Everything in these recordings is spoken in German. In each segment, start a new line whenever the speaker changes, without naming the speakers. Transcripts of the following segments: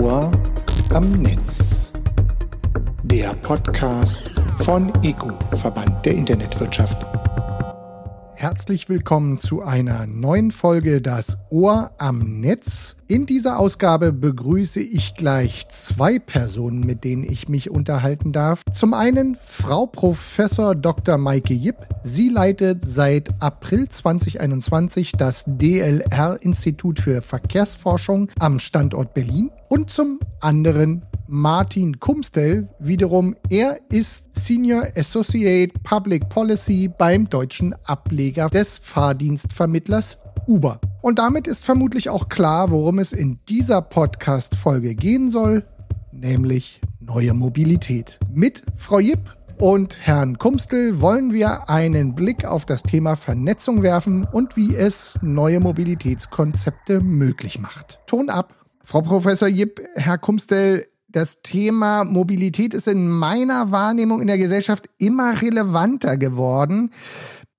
Ohr am Netz. Der Podcast von EGU, Verband der Internetwirtschaft. Herzlich willkommen zu einer neuen Folge Das Ohr am Netz. In dieser Ausgabe begrüße ich gleich zwei Personen, mit denen ich mich unterhalten darf. Zum einen Frau Professor Dr. Maike Jipp. Sie leitet seit April 2021 das DLR Institut für Verkehrsforschung am Standort Berlin. Und zum anderen Martin Kumstel wiederum. Er ist Senior Associate Public Policy beim deutschen Ableger des Fahrdienstvermittlers Uber. Und damit ist vermutlich auch klar, worum es in dieser Podcast-Folge gehen soll, nämlich neue Mobilität. Mit Frau Jipp und Herrn Kumstel wollen wir einen Blick auf das Thema Vernetzung werfen und wie es neue Mobilitätskonzepte möglich macht. Ton ab. Frau Professor Jipp, Herr Kumstel, das Thema Mobilität ist in meiner Wahrnehmung in der Gesellschaft immer relevanter geworden.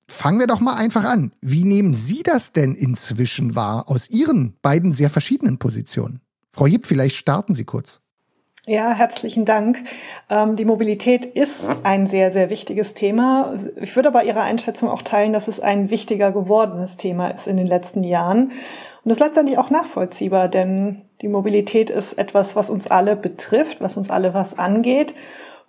Fangen wir doch mal einfach an. Wie nehmen Sie das denn inzwischen wahr aus Ihren beiden sehr verschiedenen Positionen? Frau Jipp, vielleicht starten Sie kurz.
Ja, herzlichen Dank. Ähm, die Mobilität ist ein sehr, sehr wichtiges Thema. Ich würde aber Ihre Einschätzung auch teilen, dass es ein wichtiger gewordenes Thema ist in den letzten Jahren. Und das ist letztendlich auch nachvollziehbar, denn die Mobilität ist etwas, was uns alle betrifft, was uns alle was angeht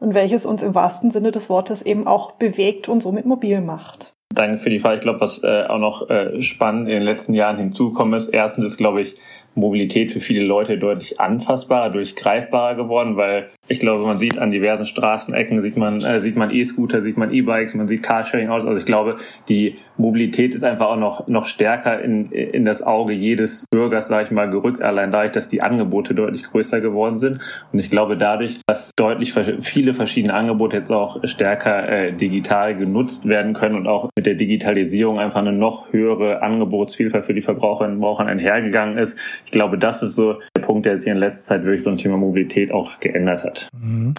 und welches uns im wahrsten Sinne des Wortes eben auch bewegt und somit mobil macht.
Danke für die Frage. Ich glaube, was äh, auch noch äh, spannend in den letzten Jahren hinzugekommen ist, erstens ist, glaube ich, Mobilität für viele Leute deutlich anfassbarer, durchgreifbarer geworden, weil ich glaube, man sieht an diversen Straßenecken, sieht man äh, sieht man E-Scooter, sieht man E-Bikes, man sieht Carsharing aus. Also ich glaube, die Mobilität ist einfach auch noch noch stärker in in das Auge jedes Bürgers, sage ich mal, gerückt. Allein dadurch, dass die Angebote deutlich größer geworden sind. Und ich glaube, dadurch, dass deutlich viele verschiedene Angebote jetzt auch stärker äh, digital genutzt werden können und auch mit der Digitalisierung einfach eine noch höhere Angebotsvielfalt für die Verbraucherinnen und Verbraucher einhergegangen ist. Ich glaube, das ist so der Punkt, der sich in letzter Zeit wirklich beim Thema Mobilität auch geändert hat.
Mhm.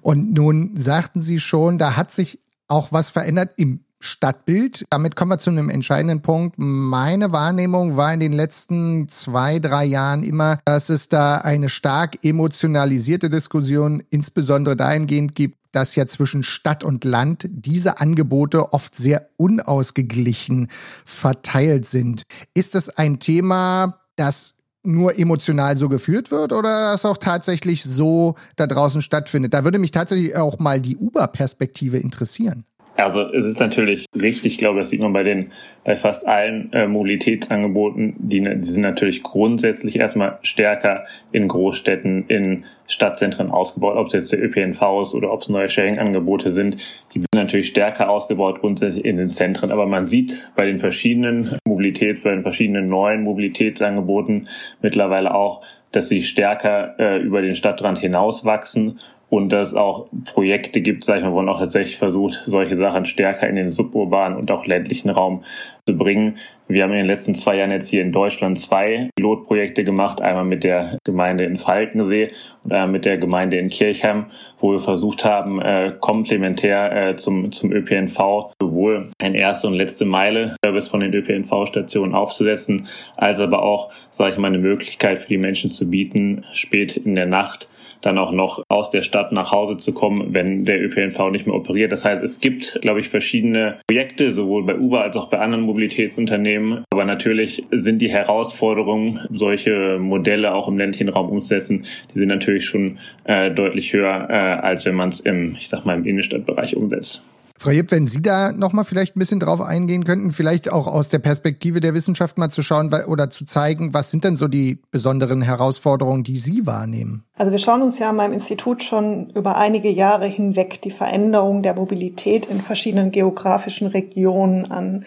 Und nun sagten Sie schon, da hat sich auch was verändert im Stadtbild. Damit kommen wir zu einem entscheidenden Punkt. Meine Wahrnehmung war in den letzten zwei, drei Jahren immer, dass es da eine stark emotionalisierte Diskussion, insbesondere dahingehend gibt, dass ja zwischen Stadt und Land diese Angebote oft sehr unausgeglichen verteilt sind. Ist das ein Thema, das nur emotional so geführt wird oder das auch tatsächlich so da draußen stattfindet. Da würde mich tatsächlich auch mal die Uber-Perspektive interessieren.
Also es ist natürlich richtig, ich glaube, das sieht man bei den bei fast allen äh, Mobilitätsangeboten, die, die sind natürlich grundsätzlich erstmal stärker in Großstädten, in Stadtzentren ausgebaut, ob es jetzt der ÖPNV ist oder ob es neue Sharing-Angebote sind. Die sind natürlich stärker ausgebaut grundsätzlich in den Zentren. Aber man sieht bei den verschiedenen Mobilitäts, bei den verschiedenen neuen Mobilitätsangeboten mittlerweile auch, dass sie stärker äh, über den Stadtrand hinauswachsen und dass es auch Projekte gibt, sag ich mal, wo man auch tatsächlich versucht, solche Sachen stärker in den suburbanen und auch ländlichen Raum zu bringen. Wir haben in den letzten zwei Jahren jetzt hier in Deutschland zwei Pilotprojekte gemacht, einmal mit der Gemeinde in Falkensee und einmal mit der Gemeinde in Kirchheim, wo wir versucht haben, äh, komplementär äh, zum, zum ÖPNV sowohl ein erste und letzte Meile Service von den ÖPNV-Stationen aufzusetzen, als aber auch, sage ich mal, eine Möglichkeit für die Menschen zu bieten, spät in der Nacht dann auch noch aus der Stadt nach Hause zu kommen, wenn der ÖPNV nicht mehr operiert. Das heißt, es gibt, glaube ich, verschiedene Projekte, sowohl bei Uber als auch bei anderen Mobilitätsunternehmen. Aber natürlich sind die Herausforderungen, solche Modelle auch im ländlichen Raum umzusetzen, die sind natürlich schon äh, deutlich höher, äh, als wenn man es im, ich sag mal, im Innenstadtbereich umsetzt.
Frau Jipp, wenn Sie da nochmal vielleicht ein bisschen drauf eingehen könnten, vielleicht auch aus der Perspektive der Wissenschaft mal zu schauen oder zu zeigen, was sind denn so die besonderen Herausforderungen, die Sie wahrnehmen?
Also wir schauen uns ja in meinem Institut schon über einige Jahre hinweg die Veränderung der Mobilität in verschiedenen geografischen Regionen an.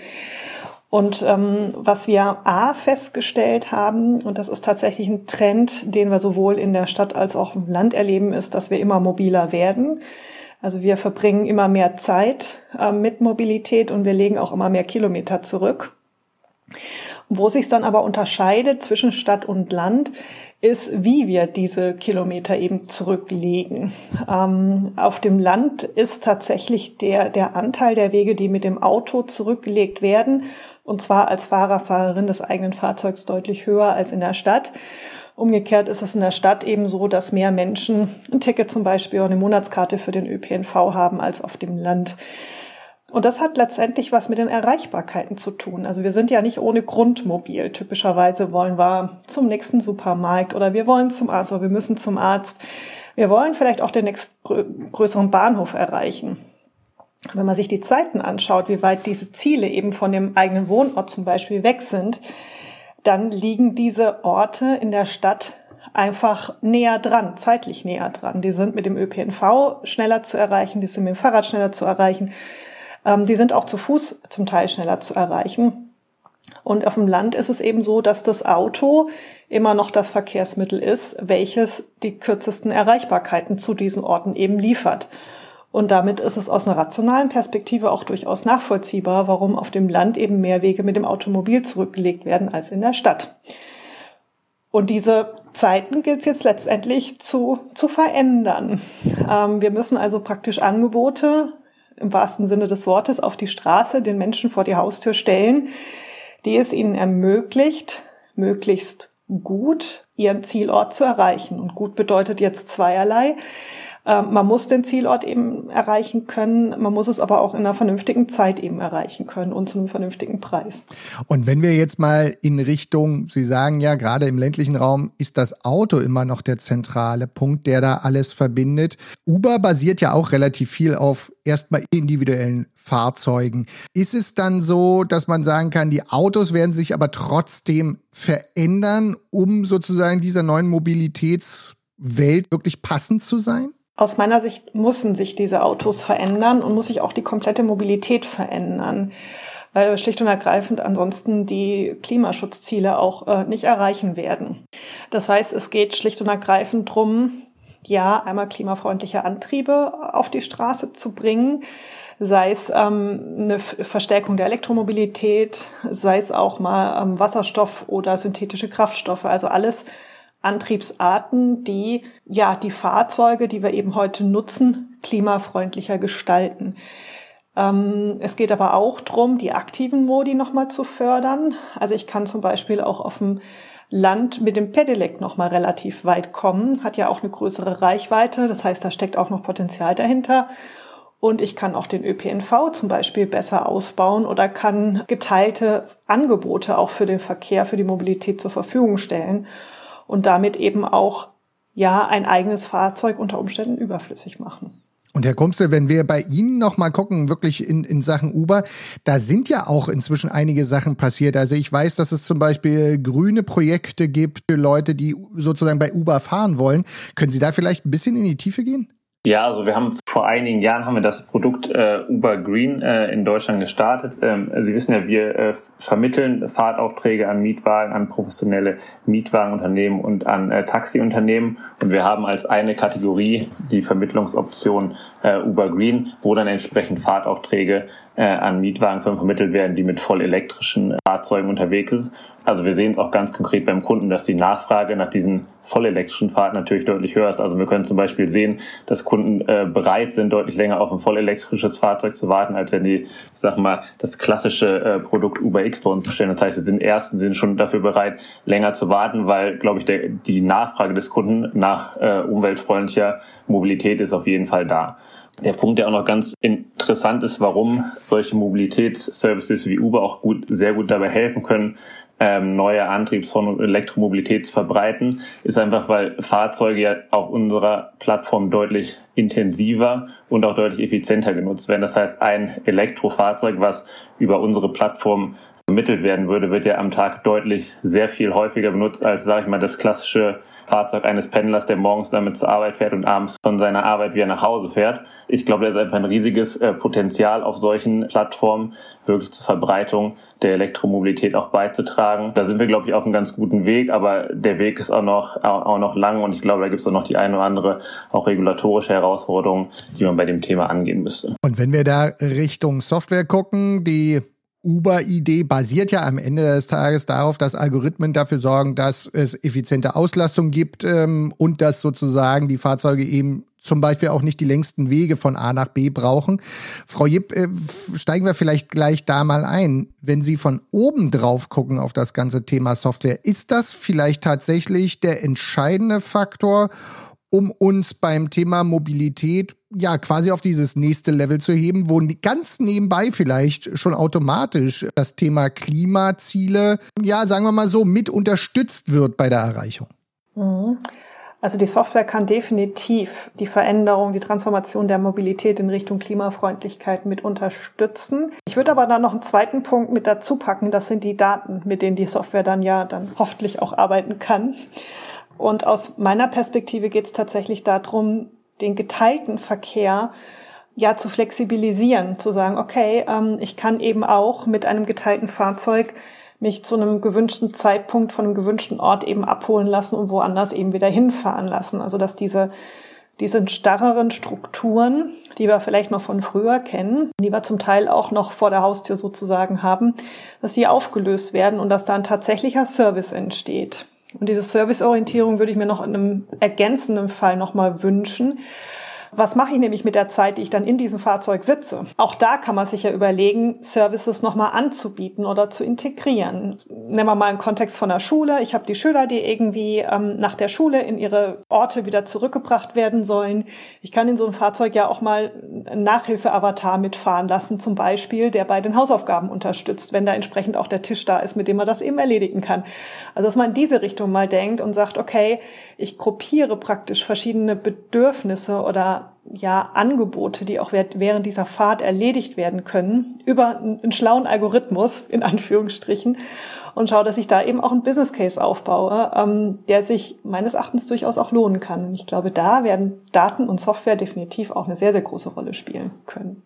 Und ähm, was wir A festgestellt haben, und das ist tatsächlich ein Trend, den wir sowohl in der Stadt als auch im Land erleben, ist, dass wir immer mobiler werden. Also wir verbringen immer mehr Zeit äh, mit Mobilität und wir legen auch immer mehr Kilometer zurück. Wo sich dann aber unterscheidet zwischen Stadt und Land, ist, wie wir diese Kilometer eben zurücklegen. Ähm, auf dem Land ist tatsächlich der, der Anteil der Wege, die mit dem Auto zurückgelegt werden, und zwar als Fahrer, Fahrerin des eigenen Fahrzeugs deutlich höher als in der Stadt. Umgekehrt ist es in der Stadt eben so, dass mehr Menschen ein Ticket zum Beispiel oder eine Monatskarte für den ÖPNV haben als auf dem Land. Und das hat letztendlich was mit den Erreichbarkeiten zu tun. Also wir sind ja nicht ohne Grund mobil. Typischerweise wollen wir zum nächsten Supermarkt oder wir wollen zum Arzt oder wir müssen zum Arzt. Wir wollen vielleicht auch den nächstgrößeren Bahnhof erreichen. Wenn man sich die Zeiten anschaut, wie weit diese Ziele eben von dem eigenen Wohnort zum Beispiel weg sind, dann liegen diese Orte in der Stadt einfach näher dran, zeitlich näher dran. Die sind mit dem ÖPNV schneller zu erreichen, die sind mit dem Fahrrad schneller zu erreichen. Ähm, die sind auch zu Fuß zum Teil schneller zu erreichen. Und auf dem Land ist es eben so, dass das Auto immer noch das Verkehrsmittel ist, welches die kürzesten Erreichbarkeiten zu diesen Orten eben liefert. Und damit ist es aus einer rationalen Perspektive auch durchaus nachvollziehbar, warum auf dem Land eben mehr Wege mit dem Automobil zurückgelegt werden als in der Stadt. Und diese Zeiten gilt es jetzt letztendlich zu, zu verändern. Ähm, wir müssen also praktisch Angebote im wahrsten Sinne des Wortes auf die Straße den Menschen vor die Haustür stellen, die es ihnen ermöglicht, möglichst gut ihren Zielort zu erreichen. Und gut bedeutet jetzt zweierlei. Ähm, man muss den Zielort eben erreichen können, man muss es aber auch in einer vernünftigen Zeit eben erreichen können und zu einem vernünftigen Preis.
Und wenn wir jetzt mal in Richtung, Sie sagen ja, gerade im ländlichen Raum ist das Auto immer noch der zentrale Punkt, der da alles verbindet. Uber basiert ja auch relativ viel auf erstmal individuellen Fahrzeugen. Ist es dann so, dass man sagen kann, die Autos werden sich aber trotzdem verändern, um sozusagen dieser neuen Mobilitätswelt wirklich passend zu sein?
Aus meiner Sicht müssen sich diese Autos verändern und muss sich auch die komplette Mobilität verändern, weil wir schlicht und ergreifend ansonsten die Klimaschutzziele auch äh, nicht erreichen werden. Das heißt, es geht schlicht und ergreifend drum, ja, einmal klimafreundliche Antriebe auf die Straße zu bringen, sei es ähm, eine Verstärkung der Elektromobilität, sei es auch mal ähm, Wasserstoff oder synthetische Kraftstoffe, also alles Antriebsarten, die ja die Fahrzeuge, die wir eben heute nutzen, klimafreundlicher gestalten. Ähm, es geht aber auch darum, die aktiven Modi nochmal zu fördern. Also ich kann zum Beispiel auch auf dem Land mit dem Pedelec nochmal relativ weit kommen, hat ja auch eine größere Reichweite. Das heißt, da steckt auch noch Potenzial dahinter. Und ich kann auch den ÖPNV zum Beispiel besser ausbauen oder kann geteilte Angebote auch für den Verkehr, für die Mobilität zur Verfügung stellen und damit eben auch ja ein eigenes Fahrzeug unter Umständen überflüssig machen.
Und Herr Kumsel, wenn wir bei Ihnen noch mal gucken, wirklich in, in Sachen Uber, da sind ja auch inzwischen einige Sachen passiert. Also ich weiß, dass es zum Beispiel grüne Projekte gibt für Leute, die sozusagen bei Uber fahren wollen. Können Sie da vielleicht ein bisschen in die Tiefe gehen?
Ja, also wir haben vor einigen Jahren haben wir das Produkt äh, Uber Green äh, in Deutschland gestartet. Ähm, Sie wissen ja, wir äh, vermitteln Fahrtaufträge an Mietwagen, an professionelle Mietwagenunternehmen und an äh, Taxiunternehmen. Und wir haben als eine Kategorie die Vermittlungsoption äh, Uber Green, wo dann entsprechend Fahrtaufträge äh, an Mietwagenfirmen vermittelt werden, die mit voll elektrischen Fahrzeugen unterwegs sind. Also wir sehen es auch ganz konkret beim Kunden, dass die Nachfrage nach diesen vollelektrischen Fahrten natürlich deutlich höher ist. Also wir können zum Beispiel sehen, dass Kunden äh, bereit sind, deutlich länger auf ein vollelektrisches Fahrzeug zu warten, als wenn die, ich sag mal, das klassische äh, Produkt Uber X bei uns bestellen. Das heißt, sie sind ersten sind schon dafür bereit, länger zu warten, weil, glaube ich, der, die Nachfrage des Kunden nach äh, umweltfreundlicher Mobilität ist auf jeden Fall da. Der Punkt, der auch noch ganz interessant ist, warum solche Mobilitätsservices wie Uber auch gut, sehr gut dabei helfen können, ähm, neue Antriebsformen und Elektromobilität zu verbreiten, ist einfach, weil Fahrzeuge ja auf unserer Plattform deutlich intensiver und auch deutlich effizienter genutzt werden. Das heißt, ein Elektrofahrzeug, was über unsere Plattform vermittelt werden würde, wird ja am Tag deutlich sehr viel häufiger benutzt als, sage ich mal, das klassische Fahrzeug eines Pendlers, der morgens damit zur Arbeit fährt und abends von seiner Arbeit wieder nach Hause fährt. Ich glaube, da ist einfach ein riesiges äh, Potenzial auf solchen Plattformen wirklich zur Verbreitung der Elektromobilität auch beizutragen. Da sind wir, glaube ich, auf einem ganz guten Weg, aber der Weg ist auch noch, auch noch lang und ich glaube, da gibt es auch noch die eine oder andere auch regulatorische Herausforderung, die man bei dem Thema angehen müsste.
Und wenn wir da Richtung Software gucken, die Uber-Idee basiert ja am Ende des Tages darauf, dass Algorithmen dafür sorgen, dass es effiziente Auslastung gibt ähm, und dass sozusagen die Fahrzeuge eben zum Beispiel auch nicht die längsten Wege von A nach B brauchen. Frau Jipp, äh, steigen wir vielleicht gleich da mal ein. Wenn Sie von oben drauf gucken auf das ganze Thema Software, ist das vielleicht tatsächlich der entscheidende Faktor, um uns beim Thema Mobilität ja quasi auf dieses nächste Level zu heben, wo ganz nebenbei vielleicht schon automatisch das Thema Klimaziele, ja, sagen wir mal so, mit unterstützt wird bei der Erreichung?
Mhm. Also die Software kann definitiv die Veränderung, die Transformation der Mobilität in Richtung Klimafreundlichkeit mit unterstützen. Ich würde aber da noch einen zweiten Punkt mit dazu packen. Das sind die Daten, mit denen die Software dann ja dann hoffentlich auch arbeiten kann. Und aus meiner Perspektive geht es tatsächlich darum, den geteilten Verkehr ja zu flexibilisieren, zu sagen, okay, ähm, ich kann eben auch mit einem geteilten Fahrzeug mich zu einem gewünschten Zeitpunkt von einem gewünschten Ort eben abholen lassen und woanders eben wieder hinfahren lassen. Also dass diese diese starreren Strukturen, die wir vielleicht noch von früher kennen, die wir zum Teil auch noch vor der Haustür sozusagen haben, dass sie aufgelöst werden und dass da ein tatsächlicher Service entsteht. Und diese Serviceorientierung würde ich mir noch in einem ergänzenden Fall nochmal wünschen, was mache ich nämlich mit der Zeit, die ich dann in diesem Fahrzeug sitze? Auch da kann man sich ja überlegen, Services nochmal anzubieten oder zu integrieren. Nehmen wir mal einen Kontext von der Schule. Ich habe die Schüler, die irgendwie ähm, nach der Schule in ihre Orte wieder zurückgebracht werden sollen. Ich kann in so einem Fahrzeug ja auch mal einen Nachhilfe-Avatar mitfahren lassen, zum Beispiel, der bei den Hausaufgaben unterstützt, wenn da entsprechend auch der Tisch da ist, mit dem man das eben erledigen kann. Also dass man in diese Richtung mal denkt und sagt, okay, ich gruppiere praktisch verschiedene Bedürfnisse oder ja Angebote, die auch während dieser Fahrt erledigt werden können, über einen schlauen Algorithmus in Anführungsstrichen und schaue, dass ich da eben auch einen Business Case aufbaue, ähm, der sich meines Erachtens durchaus auch lohnen kann. Und ich glaube, da werden Daten und Software definitiv auch eine sehr, sehr große Rolle spielen können.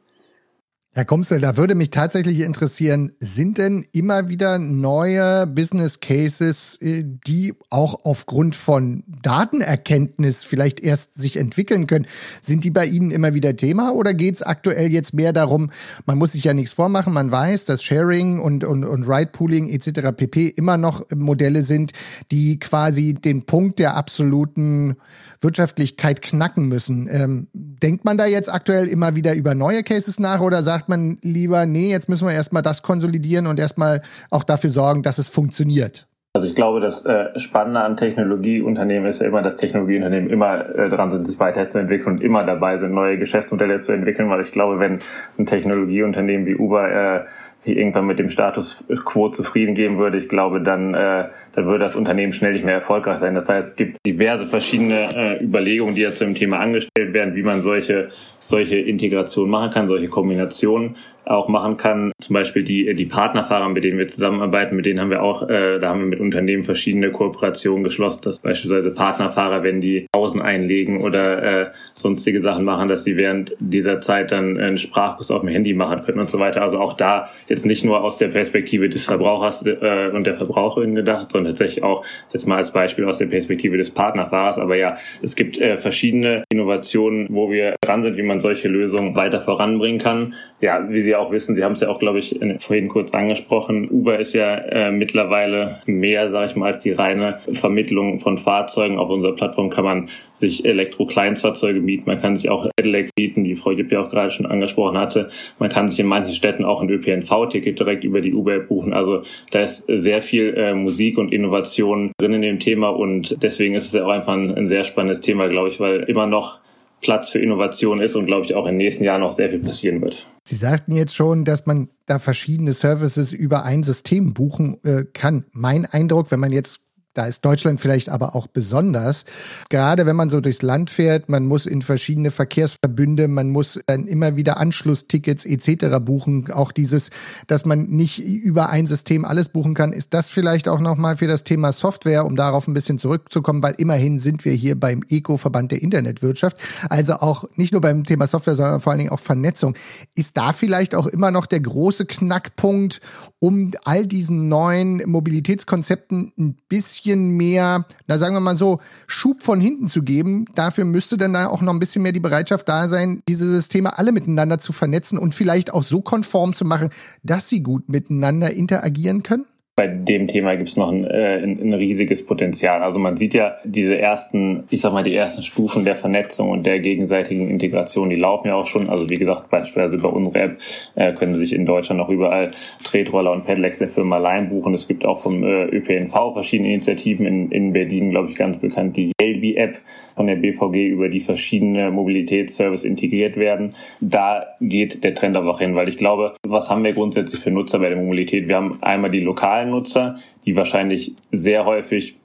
Herr Komsel, da würde mich tatsächlich interessieren, sind denn immer wieder neue Business Cases, äh, die auch aufgrund von Datenerkenntnis vielleicht erst sich entwickeln können? Sind die bei Ihnen immer wieder Thema oder geht es aktuell jetzt mehr darum, man muss sich ja nichts vormachen, man weiß, dass Sharing und, und, und Ride-Pooling etc. pp. immer noch Modelle sind, die quasi den Punkt der absoluten Wirtschaftlichkeit knacken müssen. Ähm, denkt man da jetzt aktuell immer wieder über neue Cases nach oder sagt man lieber, nee, jetzt müssen wir erstmal das konsolidieren und erstmal auch dafür sorgen, dass es funktioniert?
Also ich glaube, das äh, Spannende an Technologieunternehmen ist ja immer, dass Technologieunternehmen immer äh, dran sind, sich weiterzuentwickeln und immer dabei sind, neue Geschäftsmodelle zu entwickeln, weil ich glaube, wenn ein Technologieunternehmen wie Uber äh, sich irgendwann mit dem Status quo zufrieden geben würde, ich glaube, dann, äh, dann würde das Unternehmen schnell nicht mehr erfolgreich sein. Das heißt, es gibt diverse verschiedene äh, Überlegungen, die jetzt zum Thema angestellt werden, wie man solche solche Integration machen kann, solche Kombinationen auch machen kann. Zum Beispiel die, die Partnerfahrer, mit denen wir zusammenarbeiten, mit denen haben wir auch, äh, da haben wir mit Unternehmen verschiedene Kooperationen geschlossen, dass beispielsweise Partnerfahrer, wenn die Pausen einlegen oder äh, sonstige Sachen machen, dass sie während dieser Zeit dann einen Sprachkurs auf dem Handy machen können und so weiter. Also auch da jetzt nicht nur aus der Perspektive des Verbrauchers äh, und der Verbraucherin gedacht, sondern tatsächlich auch jetzt mal als Beispiel aus der Perspektive des Partnerfahrers. Aber ja, es gibt äh, verschiedene Innovationen, wo wir dran sind, wie man man solche Lösungen weiter voranbringen kann. Ja, wie Sie auch wissen, Sie haben es ja auch, glaube ich, vorhin kurz angesprochen, Uber ist ja äh, mittlerweile mehr, sage ich mal, als die reine Vermittlung von Fahrzeugen. Auf unserer Plattform kann man sich Elektro-Kleinstfahrzeuge mieten, man kann sich auch Pedelecs mieten, die Frau Jipp ja auch gerade schon angesprochen hatte. Man kann sich in manchen Städten auch ein ÖPNV-Ticket direkt über die Uber buchen. Also da ist sehr viel äh, Musik und Innovation drin in dem Thema und deswegen ist es ja auch einfach ein, ein sehr spannendes Thema, glaube ich, weil immer noch Platz für Innovation ist und glaube ich auch in den nächsten Jahren noch sehr viel passieren wird.
Sie sagten jetzt schon, dass man da verschiedene Services über ein System buchen äh, kann. Mein Eindruck, wenn man jetzt da ist Deutschland vielleicht aber auch besonders. Gerade wenn man so durchs Land fährt, man muss in verschiedene Verkehrsverbünde, man muss dann immer wieder Anschlusstickets etc. buchen. Auch dieses, dass man nicht über ein System alles buchen kann, ist das vielleicht auch nochmal für das Thema Software, um darauf ein bisschen zurückzukommen, weil immerhin sind wir hier beim ECO-Verband der Internetwirtschaft. Also auch nicht nur beim Thema Software, sondern vor allen Dingen auch Vernetzung. Ist da vielleicht auch immer noch der große Knackpunkt, um all diesen neuen Mobilitätskonzepten ein bisschen bisschen mehr, na sagen wir mal so, Schub von hinten zu geben. Dafür müsste dann da auch noch ein bisschen mehr die Bereitschaft da sein, diese Systeme alle miteinander zu vernetzen und vielleicht auch so konform zu machen, dass sie gut miteinander interagieren können?
Bei dem Thema gibt es noch ein, äh, ein, ein, riesiges Potenzial. Also man sieht ja diese ersten, ich sag mal, die ersten Stufen der Vernetzung und der gegenseitigen Integration, die laufen ja auch schon. Also wie gesagt, beispielsweise über unsere App äh, können Sie sich in Deutschland auch überall Tretroller und Pedelecs der Firma Lime buchen. Es gibt auch vom äh, ÖPNV verschiedene Initiativen in, in Berlin, glaube ich, ganz bekannt, die Yelby-App von der BVG, über die verschiedene Mobilitätsservice integriert werden. Da geht der Trend aber auch hin, weil ich glaube, was haben wir grundsätzlich für Nutzer bei der Mobilität? Wir haben einmal die lokalen Nutzer, die wahrscheinlich sehr häufig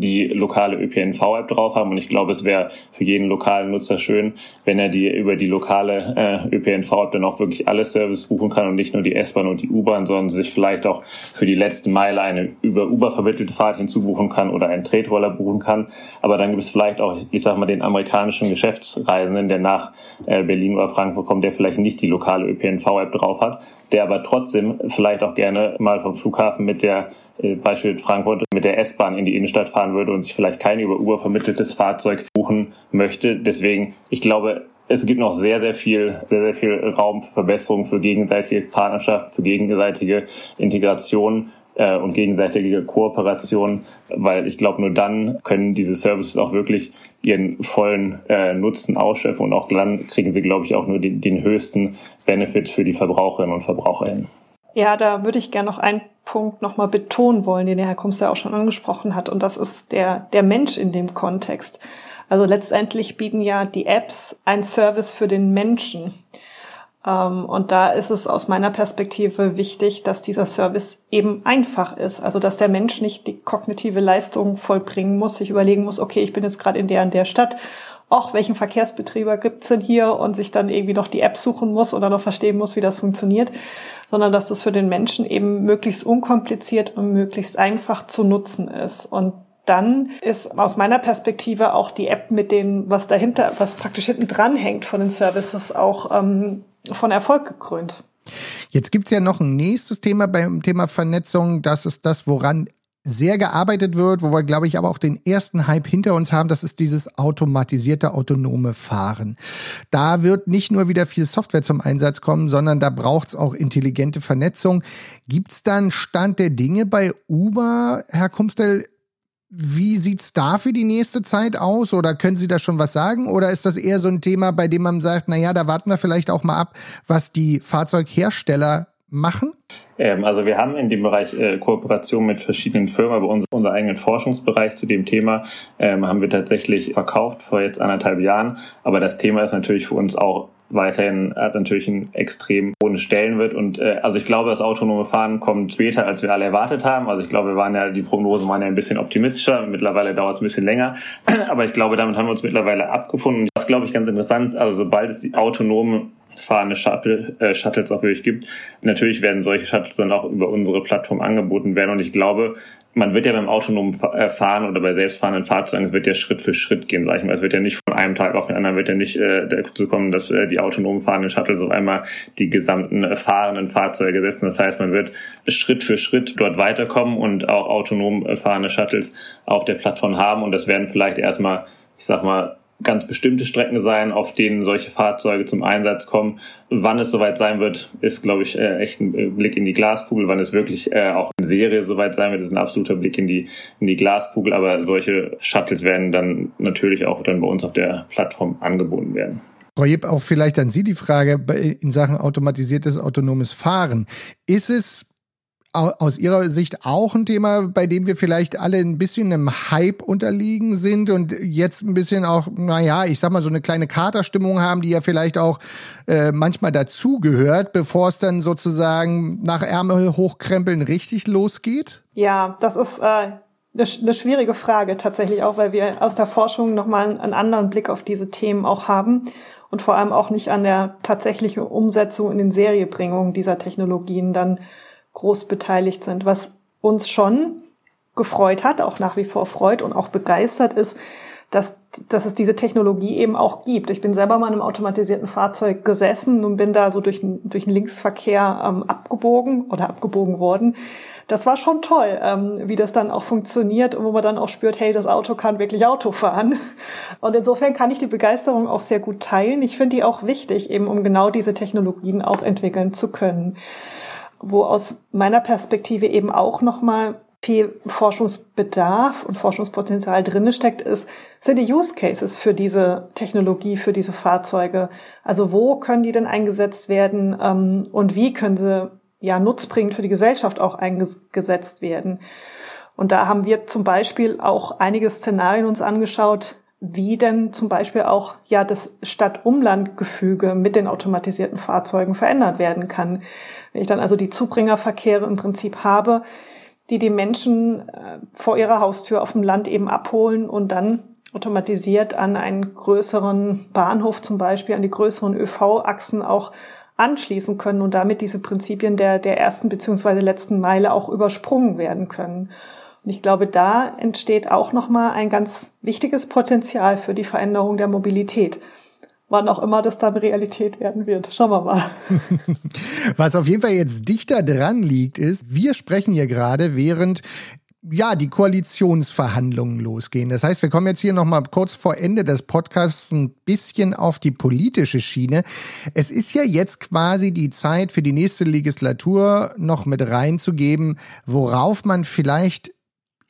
die lokale ÖPNV-App drauf haben. Und ich glaube, es wäre für jeden lokalen Nutzer schön, wenn er die über die lokale äh, ÖPNV-App dann auch wirklich alle Services buchen kann und nicht nur die S-Bahn und die U-Bahn, sondern sich vielleicht auch für die letzte Meile eine über Uber vermittelte Fahrt hinzubuchen kann oder einen Tretroller buchen kann. Aber dann gibt es vielleicht auch, ich sag mal, den amerikanischen Geschäftsreisenden, der nach äh, Berlin oder Frankfurt kommt, der vielleicht nicht die lokale ÖPNV-App drauf hat, der aber trotzdem vielleicht auch gerne mal vom Flughafen mit der äh, Beispiel Frankfurt der S-Bahn in die Innenstadt fahren würde und sich vielleicht kein über Uber vermitteltes Fahrzeug buchen möchte. Deswegen, ich glaube, es gibt noch sehr, sehr viel, sehr, sehr viel Raum für Verbesserung, für gegenseitige Partnerschaft, für gegenseitige Integration äh, und gegenseitige Kooperation, weil ich glaube, nur dann können diese Services auch wirklich ihren vollen äh, Nutzen ausschöpfen und auch dann kriegen sie, glaube ich, auch nur den, den höchsten Benefit für die Verbraucherinnen und Verbraucherinnen.
Ja, da würde ich gerne noch einen Punkt nochmal betonen wollen, den der Herr Kumster auch schon angesprochen hat. Und das ist der, der Mensch in dem Kontext. Also letztendlich bieten ja die Apps ein Service für den Menschen. Ähm, und da ist es aus meiner Perspektive wichtig, dass dieser Service eben einfach ist. Also dass der Mensch nicht die kognitive Leistung vollbringen muss, sich überlegen muss, okay, ich bin jetzt gerade in der und der Stadt ach, welchen Verkehrsbetrieber gibt's denn hier und sich dann irgendwie noch die App suchen muss oder noch verstehen muss, wie das funktioniert, sondern dass das für den Menschen eben möglichst unkompliziert und möglichst einfach zu nutzen ist. Und dann ist aus meiner Perspektive auch die App mit den, was dahinter, was praktisch hinten dran hängt von den Services auch ähm, von Erfolg gekrönt.
Jetzt gibt's ja noch ein nächstes Thema beim Thema Vernetzung. Das ist das, woran sehr gearbeitet wird, wo wir, glaube ich, aber auch den ersten Hype hinter uns haben, das ist dieses automatisierte autonome Fahren. Da wird nicht nur wieder viel Software zum Einsatz kommen, sondern da braucht es auch intelligente Vernetzung. Gibt es dann Stand der Dinge bei Uber, Herr Kumstel? Wie sieht's da für die nächste Zeit aus? Oder können Sie da schon was sagen? Oder ist das eher so ein Thema, bei dem man sagt, na ja, da warten wir vielleicht auch mal ab, was die Fahrzeughersteller machen?
Ähm, also wir haben in dem Bereich äh, Kooperation mit verschiedenen Firmen, aber unser, unser eigenen Forschungsbereich zu dem Thema ähm, haben wir tatsächlich verkauft vor jetzt anderthalb Jahren. Aber das Thema ist natürlich für uns auch weiterhin hat natürlich einen extrem hohen Stellenwert und äh, also ich glaube, das autonome Fahren kommt später, als wir alle erwartet haben. Also ich glaube, wir waren ja die Prognosen waren ja ein bisschen optimistischer. Mittlerweile dauert es ein bisschen länger, aber ich glaube, damit haben wir uns mittlerweile abgefunden. Und das glaube ich ganz interessant. Also sobald es die autonome fahrende Shuttle, äh, Shuttles auch wirklich gibt. Natürlich werden solche Shuttles dann auch über unsere Plattform angeboten werden und ich glaube, man wird ja beim autonomen äh, Fahren oder bei selbstfahrenden Fahrzeugen, es wird ja Schritt für Schritt gehen, sag ich mal. Es wird ja nicht von einem Tag auf den anderen, wird ja nicht äh, dazu kommen, dass äh, die autonom fahrenden Shuttles auf einmal die gesamten äh, fahrenden Fahrzeuge setzen. Das heißt, man wird Schritt für Schritt dort weiterkommen und auch autonom äh, fahrende Shuttles auf der Plattform haben und das werden vielleicht erstmal, ich sag mal, ganz bestimmte Strecken sein, auf denen solche Fahrzeuge zum Einsatz kommen. Wann es soweit sein wird, ist, glaube ich, äh, echt ein äh, Blick in die Glaskugel. Wann es wirklich äh, auch in Serie soweit sein wird, ist ein absoluter Blick in die, in die Glaskugel. Aber solche Shuttles werden dann natürlich auch dann bei uns auf der Plattform angeboten werden.
Frau Jipp, auch vielleicht an Sie die Frage in Sachen automatisiertes autonomes Fahren. Ist es aus Ihrer Sicht auch ein Thema, bei dem wir vielleicht alle ein bisschen einem Hype unterliegen sind und jetzt ein bisschen auch, naja, ich sag mal, so eine kleine Katerstimmung haben, die ja vielleicht auch äh, manchmal dazugehört, bevor es dann sozusagen nach Ärmel hochkrempeln richtig losgeht?
Ja, das ist äh, eine, eine schwierige Frage tatsächlich auch, weil wir aus der Forschung nochmal einen anderen Blick auf diese Themen auch haben und vor allem auch nicht an der tatsächlichen Umsetzung in den Seriebringungen dieser Technologien dann groß beteiligt sind. Was uns schon gefreut hat, auch nach wie vor freut und auch begeistert ist, dass, dass es diese Technologie eben auch gibt. Ich bin selber mal in einem automatisierten Fahrzeug gesessen und bin da so durch, durch den Linksverkehr ähm, abgebogen oder abgebogen worden. Das war schon toll, ähm, wie das dann auch funktioniert und wo man dann auch spürt, hey, das Auto kann wirklich Auto fahren. Und insofern kann ich die Begeisterung auch sehr gut teilen. Ich finde die auch wichtig, eben um genau diese Technologien auch entwickeln zu können. Wo aus meiner Perspektive eben auch nochmal viel Forschungsbedarf und Forschungspotenzial drinne steckt, ist, sind die Use Cases für diese Technologie, für diese Fahrzeuge. Also wo können die denn eingesetzt werden ähm, und wie können sie ja nutzbringend für die Gesellschaft auch eingesetzt werden. Und da haben wir zum Beispiel auch einige Szenarien uns angeschaut, wie denn zum Beispiel auch ja das Stadt-Umland-Gefüge mit den automatisierten Fahrzeugen verändert werden kann. Wenn ich dann also die Zubringerverkehre im Prinzip habe, die die Menschen äh, vor ihrer Haustür auf dem Land eben abholen und dann automatisiert an einen größeren Bahnhof zum Beispiel, an die größeren ÖV-Achsen auch anschließen können und damit diese Prinzipien der, der ersten beziehungsweise letzten Meile auch übersprungen werden können. Und ich glaube, da entsteht auch nochmal ein ganz wichtiges Potenzial für die Veränderung der Mobilität wann auch immer das dann Realität werden wird. Schauen wir mal.
Was auf jeden Fall jetzt dichter dran liegt, ist, wir sprechen hier gerade, während ja, die Koalitionsverhandlungen losgehen. Das heißt, wir kommen jetzt hier nochmal kurz vor Ende des Podcasts ein bisschen auf die politische Schiene. Es ist ja jetzt quasi die Zeit für die nächste Legislatur noch mit reinzugeben, worauf man vielleicht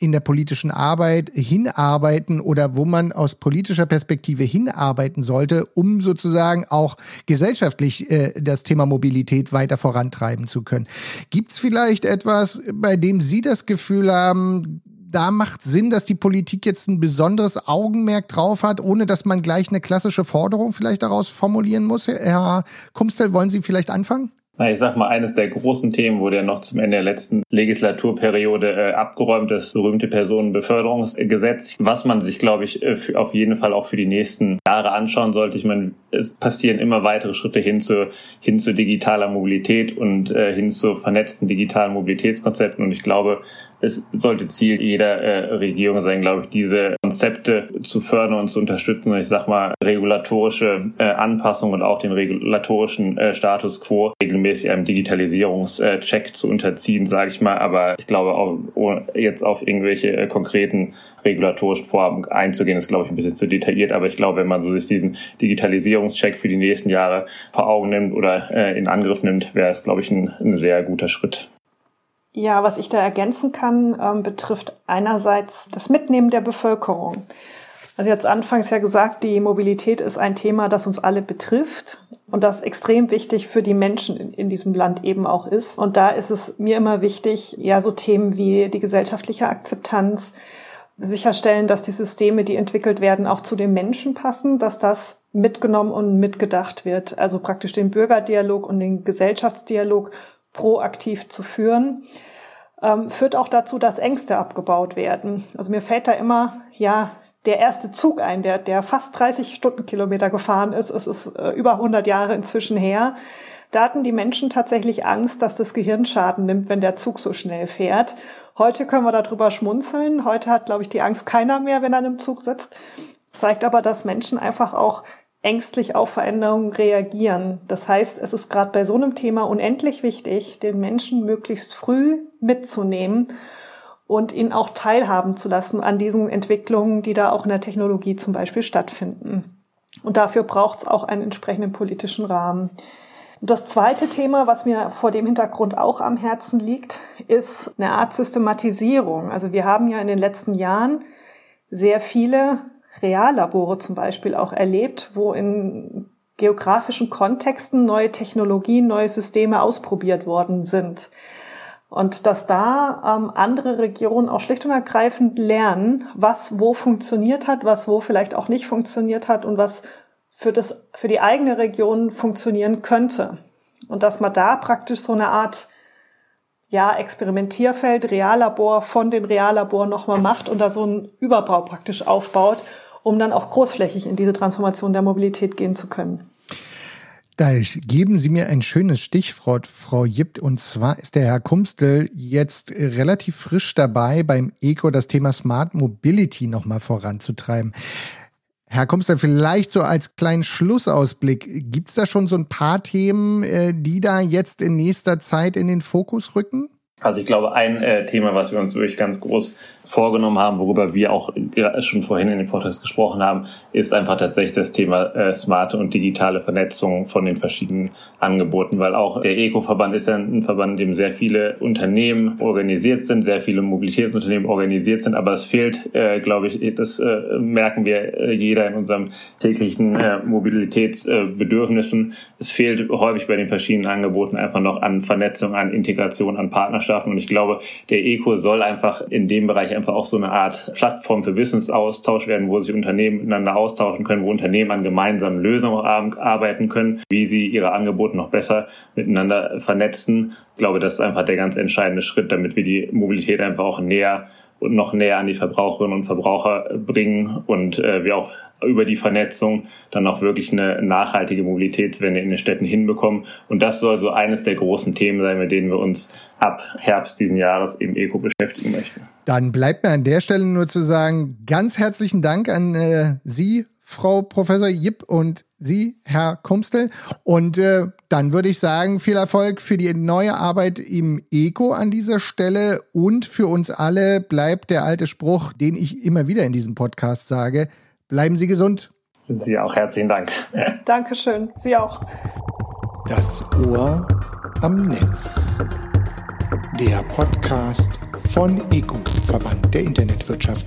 in der politischen Arbeit hinarbeiten oder wo man aus politischer Perspektive hinarbeiten sollte, um sozusagen auch gesellschaftlich äh, das Thema Mobilität weiter vorantreiben zu können. Gibt es vielleicht etwas, bei dem Sie das Gefühl haben, da macht Sinn, dass die Politik jetzt ein besonderes Augenmerk drauf hat, ohne dass man gleich eine klassische Forderung vielleicht daraus formulieren muss? Herr Kumstel, wollen Sie vielleicht anfangen?
Na, ich sag mal, eines der großen Themen wurde ja noch zum Ende der letzten Legislaturperiode äh, abgeräumt, das berühmte Personenbeförderungsgesetz, was man sich, glaube ich, äh, auf jeden Fall auch für die nächsten Jahre anschauen sollte. Ich meine, es passieren immer weitere Schritte hin zu, hin zu digitaler Mobilität und äh, hin zu vernetzten digitalen Mobilitätskonzepten. Und ich glaube, es sollte Ziel jeder äh, Regierung sein, glaube ich, diese Konzepte zu fördern und zu unterstützen. Ich sag mal, regulatorische äh, Anpassungen und auch den regulatorischen äh, Status quo regelmäßig einem Digitalisierungscheck zu unterziehen, sage ich mal. Aber ich glaube, auch, jetzt auf irgendwelche äh, konkreten regulatorischen Vorhaben einzugehen, ist, glaube ich, ein bisschen zu detailliert. Aber ich glaube, wenn man so sich diesen Digitalisierungscheck für die nächsten Jahre vor Augen nimmt oder äh, in Angriff nimmt, wäre es, glaube ich, ein, ein sehr guter Schritt.
Ja, was ich da ergänzen kann, ähm, betrifft einerseits das Mitnehmen der Bevölkerung. Also jetzt anfangs ja gesagt, die Mobilität ist ein Thema, das uns alle betrifft und das extrem wichtig für die Menschen in, in, diesem Land eben auch ist. Und da ist es mir immer wichtig, ja, so Themen wie die gesellschaftliche Akzeptanz, sicherstellen, dass die Systeme, die entwickelt werden, auch zu den Menschen passen, dass das mitgenommen und mitgedacht wird. Also praktisch den Bürgerdialog und den Gesellschaftsdialog proaktiv zu führen, ähm, führt auch dazu, dass Ängste abgebaut werden. Also mir fällt da immer, ja, der erste Zug ein, der, der fast 30 Stundenkilometer gefahren ist. Es ist äh, über 100 Jahre inzwischen her. Da hatten die Menschen tatsächlich Angst, dass das Gehirn Schaden nimmt, wenn der Zug so schnell fährt. Heute können wir darüber schmunzeln. Heute hat, glaube ich, die Angst keiner mehr, wenn er einem Zug sitzt. Zeigt aber, dass Menschen einfach auch ängstlich auf Veränderungen reagieren. Das heißt, es ist gerade bei so einem Thema unendlich wichtig, den Menschen möglichst früh mitzunehmen und ihn auch teilhaben zu lassen an diesen Entwicklungen, die da auch in der Technologie zum Beispiel stattfinden. Und dafür braucht es auch einen entsprechenden politischen Rahmen. Das zweite Thema, was mir vor dem Hintergrund auch am Herzen liegt, ist eine Art Systematisierung. Also wir haben ja in den letzten Jahren sehr viele Reallabore zum Beispiel auch erlebt, wo in geografischen Kontexten neue Technologien, neue Systeme ausprobiert worden sind. Und dass da ähm, andere Regionen auch schlicht und ergreifend lernen, was wo funktioniert hat, was wo vielleicht auch nicht funktioniert hat und was für, das, für die eigene Region funktionieren könnte. Und dass man da praktisch so eine Art ja, Experimentierfeld, Reallabor von den Reallaboren nochmal macht und da so einen Überbau praktisch aufbaut um dann auch großflächig in diese Transformation der Mobilität gehen zu können.
Da geben Sie mir ein schönes Stichwort, Frau Jipp, und zwar ist der Herr Kumstel jetzt relativ frisch dabei, beim ECO das Thema Smart Mobility nochmal voranzutreiben. Herr Kumstel, vielleicht so als kleinen Schlussausblick, gibt es da schon so ein paar Themen, äh, die da jetzt in nächster Zeit in den Fokus rücken?
Also ich glaube, ein äh, Thema, was wir uns wirklich ganz groß vorgenommen haben, worüber wir auch schon vorhin in den Vortrag gesprochen haben, ist einfach tatsächlich das Thema äh, smarte und digitale Vernetzung von den verschiedenen Angeboten, weil auch der Eco-Verband ist ja ein Verband, in dem sehr viele Unternehmen organisiert sind, sehr viele Mobilitätsunternehmen organisiert sind, aber es fehlt, äh, glaube ich, das äh, merken wir äh, jeder in unserem täglichen äh, Mobilitätsbedürfnissen. es fehlt häufig bei den verschiedenen Angeboten einfach noch an Vernetzung, an Integration, an Partnerschaften und ich glaube, der Eco soll einfach in dem Bereich einfach auch so eine Art Plattform für Wissensaustausch werden, wo sich Unternehmen miteinander austauschen können, wo Unternehmen an gemeinsamen Lösungen arbeiten können, wie sie ihre Angebote noch besser miteinander vernetzen. Ich glaube, das ist einfach der ganz entscheidende Schritt, damit wir die Mobilität einfach auch näher und noch näher an die Verbraucherinnen und Verbraucher bringen und äh, wir auch über die Vernetzung dann auch wirklich eine nachhaltige Mobilitätswende in den Städten hinbekommen. Und das soll so eines der großen Themen sein, mit denen wir uns ab Herbst diesen Jahres im Eco beschäftigen möchten.
Dann bleibt mir an der Stelle nur zu sagen, ganz herzlichen Dank an äh, Sie, Frau Professor Jipp und Sie, Herr Kumstel. Und äh, dann würde ich sagen, viel Erfolg für die neue Arbeit im Eco an dieser Stelle und für uns alle bleibt der alte Spruch, den ich immer wieder in diesem Podcast sage. Bleiben Sie gesund.
Sie auch herzlichen Dank.
Dankeschön. Sie auch.
Das Ohr am Netz. Der Podcast von ECO, Verband der Internetwirtschaft.